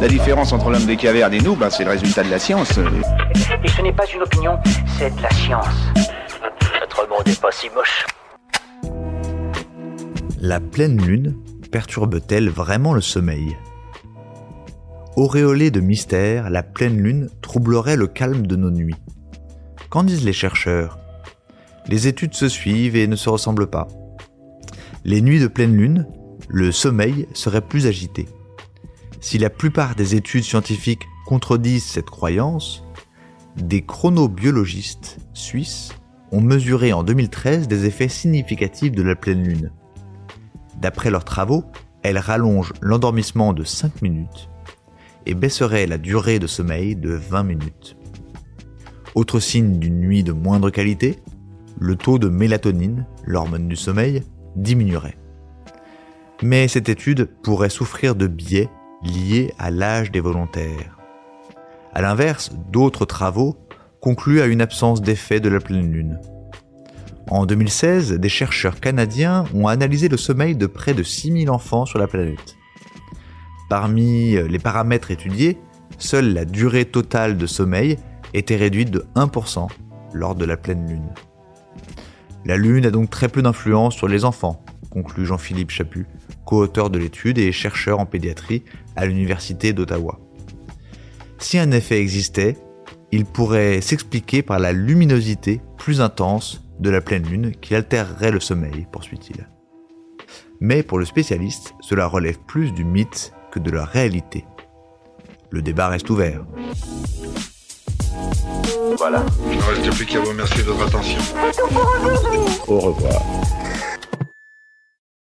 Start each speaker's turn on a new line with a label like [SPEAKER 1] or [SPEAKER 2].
[SPEAKER 1] La différence entre l'homme des cavernes et nous, bah, c'est le résultat de la science.
[SPEAKER 2] Et ce n'est pas une opinion, c'est de la science. Notre monde n'est pas si moche.
[SPEAKER 3] La pleine lune perturbe-t-elle vraiment le sommeil? Auréolée de mystère, la pleine lune troublerait le calme de nos nuits. Qu'en disent les chercheurs? Les études se suivent et ne se ressemblent pas. Les nuits de pleine lune, le sommeil serait plus agité. Si la plupart des études scientifiques contredisent cette croyance, des chronobiologistes suisses ont mesuré en 2013 des effets significatifs de la pleine lune. D'après leurs travaux, elle rallonge l'endormissement de 5 minutes et baisserait la durée de sommeil de 20 minutes. Autre signe d'une nuit de moindre qualité, le taux de mélatonine, l'hormone du sommeil, diminuerait. Mais cette étude pourrait souffrir de biais liés à l'âge des volontaires. A l'inverse, d'autres travaux concluent à une absence d'effet de la pleine lune. En 2016, des chercheurs canadiens ont analysé le sommeil de près de 6000 enfants sur la planète. Parmi les paramètres étudiés, seule la durée totale de sommeil était réduite de 1% lors de la pleine lune. La lune a donc très peu d'influence sur les enfants, conclut Jean-Philippe Chaput, co-auteur de l'étude et chercheur en pédiatrie à l'Université d'Ottawa. Si un effet existait, il pourrait s'expliquer par la luminosité plus intense de la pleine lune qui altérerait le sommeil, poursuit-il. Mais pour le spécialiste, cela relève plus du mythe que de la réalité. Le débat reste ouvert.
[SPEAKER 4] Voilà. Il ne reste plus qu'à vous remercier de votre attention.
[SPEAKER 1] Au revoir.